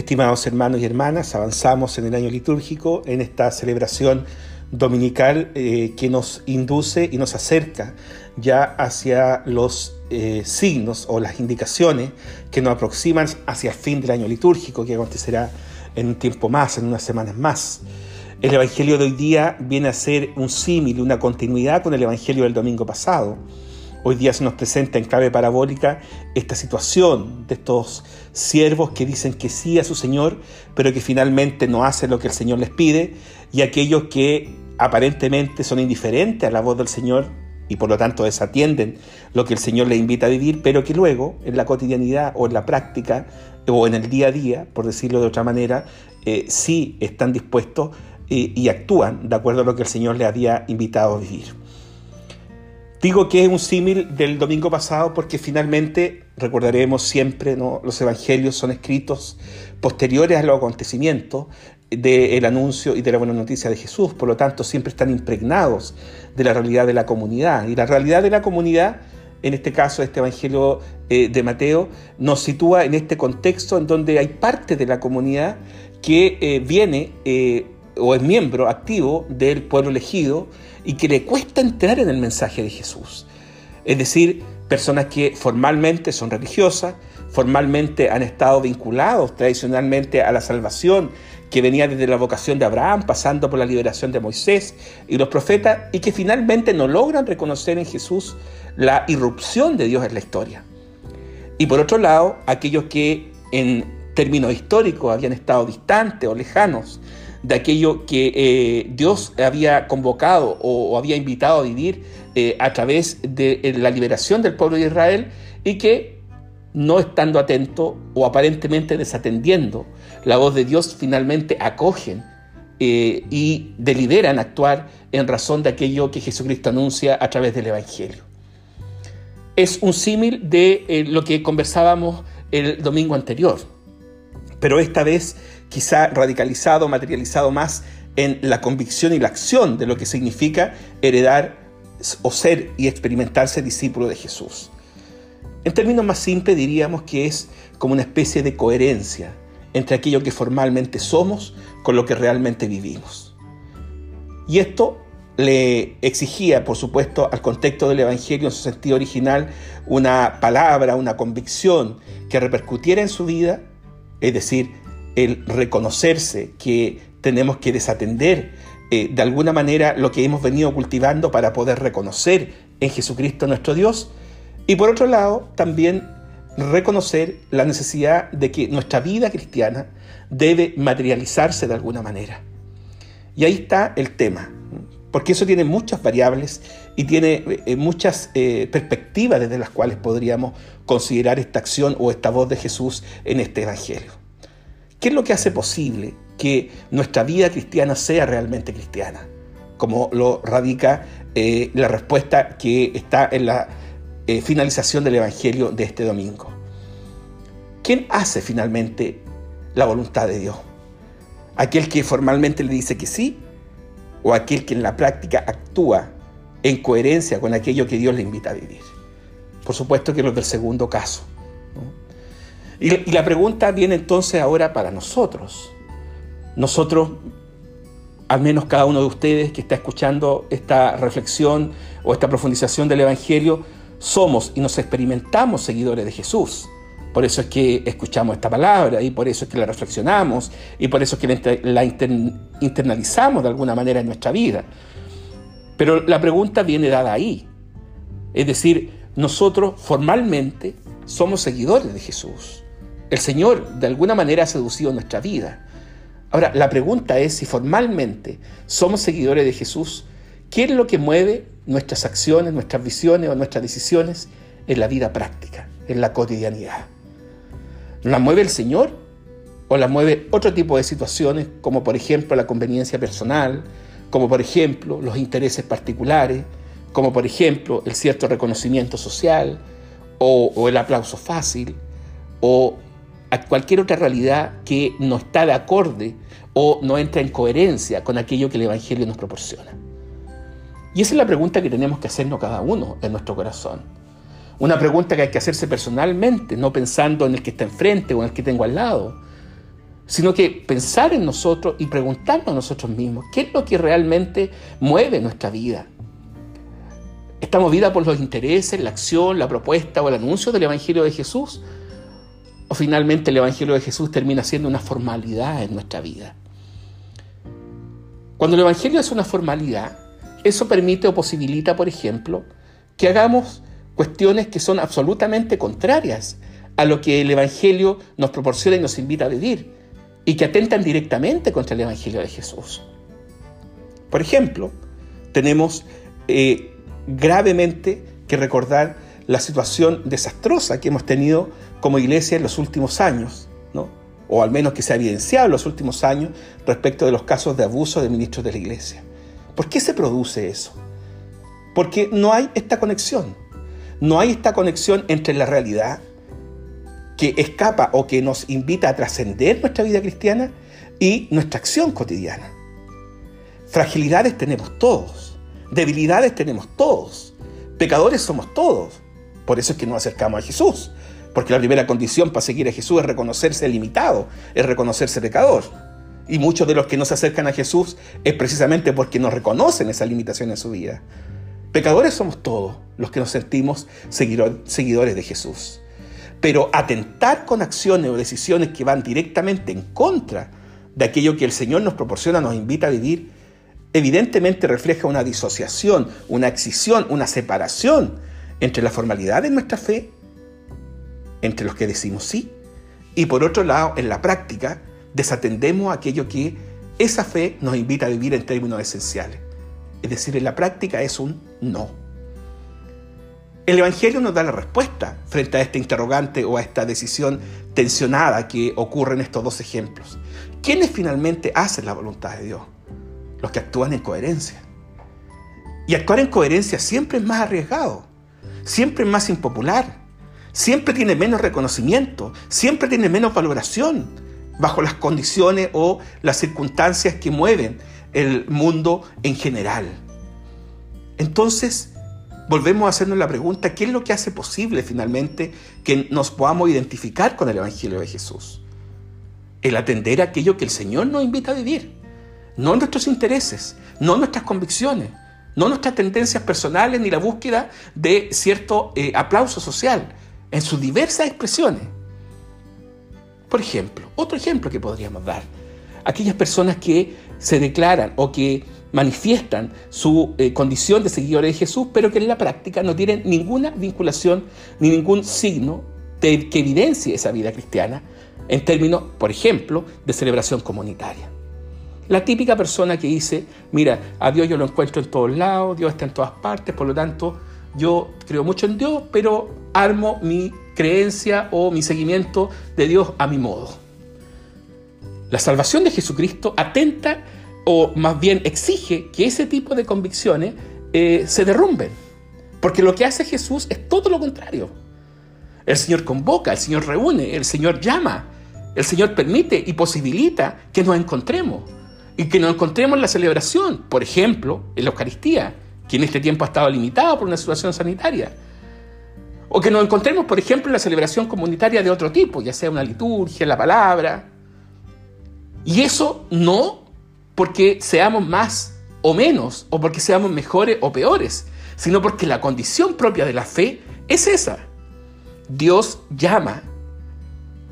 Estimados hermanos y hermanas, avanzamos en el año litúrgico, en esta celebración dominical eh, que nos induce y nos acerca ya hacia los eh, signos o las indicaciones que nos aproximan hacia el fin del año litúrgico, que acontecerá en un tiempo más, en unas semanas más. El Evangelio de hoy día viene a ser un símil, una continuidad con el Evangelio del domingo pasado. Hoy día se nos presenta en clave parabólica esta situación de estos siervos que dicen que sí a su Señor, pero que finalmente no hacen lo que el Señor les pide, y aquellos que aparentemente son indiferentes a la voz del Señor y por lo tanto desatienden lo que el Señor les invita a vivir, pero que luego en la cotidianidad o en la práctica o en el día a día, por decirlo de otra manera, eh, sí están dispuestos eh, y actúan de acuerdo a lo que el Señor les había invitado a vivir. Digo que es un símil del domingo pasado porque finalmente recordaremos siempre, ¿no? los evangelios son escritos posteriores a los acontecimientos del anuncio y de la buena noticia de Jesús, por lo tanto siempre están impregnados de la realidad de la comunidad. Y la realidad de la comunidad, en este caso este evangelio eh, de Mateo, nos sitúa en este contexto en donde hay parte de la comunidad que eh, viene eh, o es miembro activo del pueblo elegido, y que le cuesta entrar en el mensaje de Jesús. Es decir, personas que formalmente son religiosas, formalmente han estado vinculados tradicionalmente a la salvación que venía desde la vocación de Abraham, pasando por la liberación de Moisés y los profetas, y que finalmente no logran reconocer en Jesús la irrupción de Dios en la historia. Y por otro lado, aquellos que en términos históricos habían estado distantes o lejanos de aquello que eh, Dios había convocado o, había invitado a vivir eh, a través de eh, la liberación del pueblo de Israel y que no estando atento o aparentemente desatendiendo la voz de Dios finalmente acogen y deliberan actuar en razón de aquello que Jesucristo anuncia a través del Evangelio. Es un símil de lo que conversábamos el domingo anterior, pero esta vez quizá radicalizado, materializado más en la convicción y la acción de lo que significa heredar o ser y experimentarse discípulo de Jesús. En términos más simples diríamos que es como una especie de coherencia entre aquello que formalmente somos con lo que realmente vivimos. Y esto le exigía, por supuesto, al contexto del Evangelio en su sentido original, una palabra, una convicción que repercutiera en su vida, es decir, el reconocerse que tenemos que desatender eh, de alguna manera lo que hemos venido cultivando para poder reconocer en Jesucristo nuestro Dios. Y por otro lado, también reconocer la necesidad de que nuestra vida cristiana debe materializarse de alguna manera. Y ahí está el tema, porque eso tiene muchas variables y tiene eh, muchas eh, perspectivas desde las cuales podríamos considerar esta acción o esta voz de Jesús en este Evangelio. ¿Qué es lo que hace posible que nuestra vida cristiana sea realmente cristiana? Como lo radica eh, la respuesta que está en la eh, finalización del Evangelio de este domingo. ¿Quién hace finalmente la voluntad de Dios? ¿Aquel que formalmente le dice que sí? ¿O aquel que en la práctica actúa en coherencia con aquello que Dios le invita a vivir? Por supuesto que es lo del segundo caso. Y, la pregunta viene entonces ahora para nosotros. Nosotros, al menos cada uno de ustedes que está escuchando esta reflexión o esta profundización del Evangelio, somos y nos experimentamos seguidores de Jesús. Por eso es que escuchamos esta palabra y por eso es que la reflexionamos y por eso es que la internalizamos de alguna manera en nuestra vida. Pero la pregunta viene dada ahí. Es decir, nosotros formalmente somos seguidores de Jesús. El Señor de alguna manera ha seducido nuestra vida. Ahora, la pregunta es si formalmente somos seguidores de Jesús, ¿qué es lo que mueve nuestras acciones, nuestras visiones o nuestras decisiones en la vida práctica, en la cotidianidad? ¿La mueve el Señor o la mueve otro tipo de situaciones, como por ejemplo la conveniencia personal, como por ejemplo los intereses particulares, como por ejemplo el cierto reconocimiento social o, el aplauso fácil o cualquier otra realidad que no está de acorde o no entra en coherencia con aquello que el Evangelio nos proporciona. Y esa es la pregunta que tenemos que hacernos cada uno en nuestro corazón. Una pregunta que hay que hacerse personalmente, no pensando en el que está enfrente o en el que tengo al lado. sino que pensar en nosotros y preguntarnos a nosotros mismos, ¿qué es lo que realmente mueve nuestra vida? ¿Estamos vida por los intereses, la acción, la propuesta o el anuncio del Evangelio de Jesús? ¿O finalmente el Evangelio de Jesús termina siendo una formalidad en nuestra vida? Cuando el Evangelio es una formalidad, eso permite o posibilita, por ejemplo, que hagamos cuestiones que son absolutamente contrarias a lo que el Evangelio nos proporciona y nos invita a vivir y que atentan directamente contra el Evangelio de Jesús. Por ejemplo, tenemos eh, gravemente que recordar la situación desastrosa que hemos tenido como iglesia en los últimos años, ¿no? o al menos que se ha evidenciado en los últimos años respecto de los casos de abuso de ministros de la iglesia. ¿Por qué se produce eso? Porque no hay esta conexión. No hay esta conexión entre la realidad que escapa o que nos invita a trascender nuestra vida cristiana y nuestra acción cotidiana. Fragilidades tenemos todos, debilidades tenemos todos, pecadores somos todos. Por eso es que nos acercamos a Jesús, porque la primera condición para seguir a Jesús es reconocerse limitado, es reconocerse pecador. Y muchos de los que no se acercan a Jesús es precisamente porque no reconocen esa limitación en su vida. Pecadores somos todos los que nos sentimos seguidores de Jesús. Pero atentar con acciones o decisiones que van directamente en contra de aquello que el Señor nos proporciona, nos invita a vivir, evidentemente refleja una disociación, una excisión, una separación entre la formalidad de nuestra fe, entre los que decimos sí, y por otro lado, en la práctica, desatendemos aquello que esa fe nos invita a vivir en términos esenciales. Es decir, en la práctica es un no. El Evangelio nos da la respuesta frente a este interrogante o a esta decisión tensionada que ocurre en estos dos ejemplos. ¿Quiénes finalmente hacen la voluntad de Dios? Los que actúan en coherencia. Y actuar en coherencia siempre es más arriesgado, siempre es más impopular, siempre tiene menos reconocimiento, siempre tiene menos valoración bajo las condiciones o las circunstancias que mueven el mundo en general. Entonces, volvemos a hacernos la pregunta, ¿qué es lo que hace posible finalmente que nos podamos identificar con el Evangelio de Jesús? El atender a aquello que el Señor nos invita a vivir, no nuestros intereses, no nuestras convicciones, no nuestras tendencias personales ni la búsqueda de cierto eh, aplauso social en sus diversas expresiones. Por ejemplo, otro ejemplo que podríamos dar, aquellas personas que se declaran o que manifiestan su eh, condición de seguidores de Jesús, pero que en la práctica no tienen ninguna vinculación ni ningún signo que evidencie esa vida cristiana en términos, por ejemplo, de celebración comunitaria. La típica persona que dice, mira, a Dios yo lo encuentro en todos lados, Dios está en todas partes, por lo tanto, yo creo mucho en Dios, pero armo mi creencia o mi seguimiento de Dios a mi modo. La salvación de Jesucristo atenta o más bien exige que ese tipo de convicciones eh, se derrumben. Porque lo que hace Jesús es todo lo contrario. El Señor convoca, el Señor reúne, el Señor llama, el Señor permite y posibilita que nos encontremos. Y que nos encontremos en la celebración, por ejemplo, en la Eucaristía, que en este tiempo ha estado limitado por una situación sanitaria. O que nos encontremos, por ejemplo, en la celebración comunitaria de otro tipo, ya sea una liturgia, la palabra. Y eso no porque seamos más o menos, o porque seamos mejores o peores, sino porque la condición propia de la fe es esa. Dios llama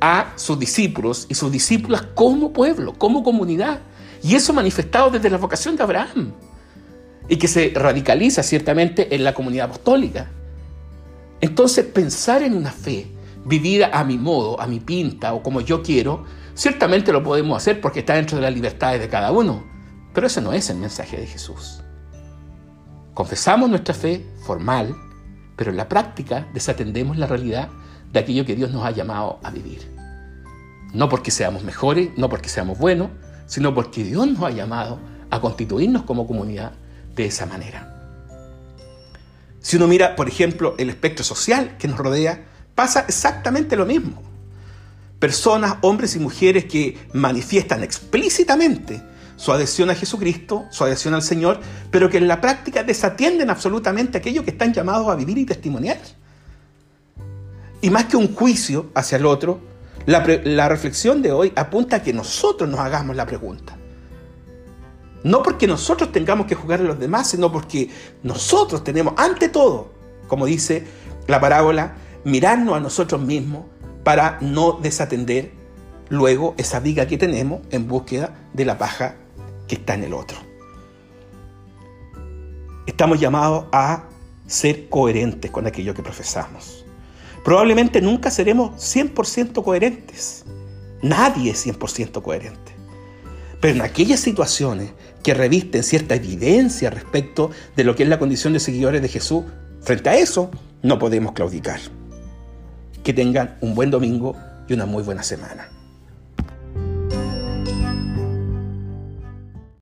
a sus discípulos y sus discípulas como pueblo, como comunidad. Y eso manifestado desde la vocación de Abraham. Y que se radicaliza ciertamente en la comunidad apostólica. Entonces pensar en una fe vivida a mi modo, a mi pinta o como yo quiero, Ciertamente lo podemos hacer porque está dentro de las libertades de cada uno, pero ese no es el mensaje de Jesús. Confesamos nuestra fe formal, pero en la práctica desatendemos la realidad de aquello que Dios nos ha llamado a vivir. No porque seamos mejores, no porque seamos buenos, sino porque Dios nos ha llamado a constituirnos como comunidad de esa manera. Si uno mira, por ejemplo, el espectro social que nos rodea, pasa exactamente lo mismo personas, hombres y mujeres que manifiestan explícitamente su adhesión a Jesucristo, su adhesión al Señor, pero que en la práctica desatienden absolutamente aquello que están llamados a vivir y testimoniar. Y más que un juicio hacia el otro, La, reflexión de hoy apunta a que nosotros nos hagamos la pregunta. No porque nosotros tengamos que jugar a los demás, sino porque nosotros tenemos, ante todo, como dice la parábola, mirarnos a nosotros mismos para no desatender luego esa viga que tenemos en búsqueda de la paja que está en el otro. Estamos llamados a ser coherentes con aquello que profesamos. Probablemente nunca seremos 100% coherentes. Nadie es 100% coherente. Pero en aquellas situaciones que revisten cierta evidencia respecto de lo que es la condición de seguidores de Jesús, frente a eso no podemos claudicar. Que tengan un buen domingo y una muy buena semana.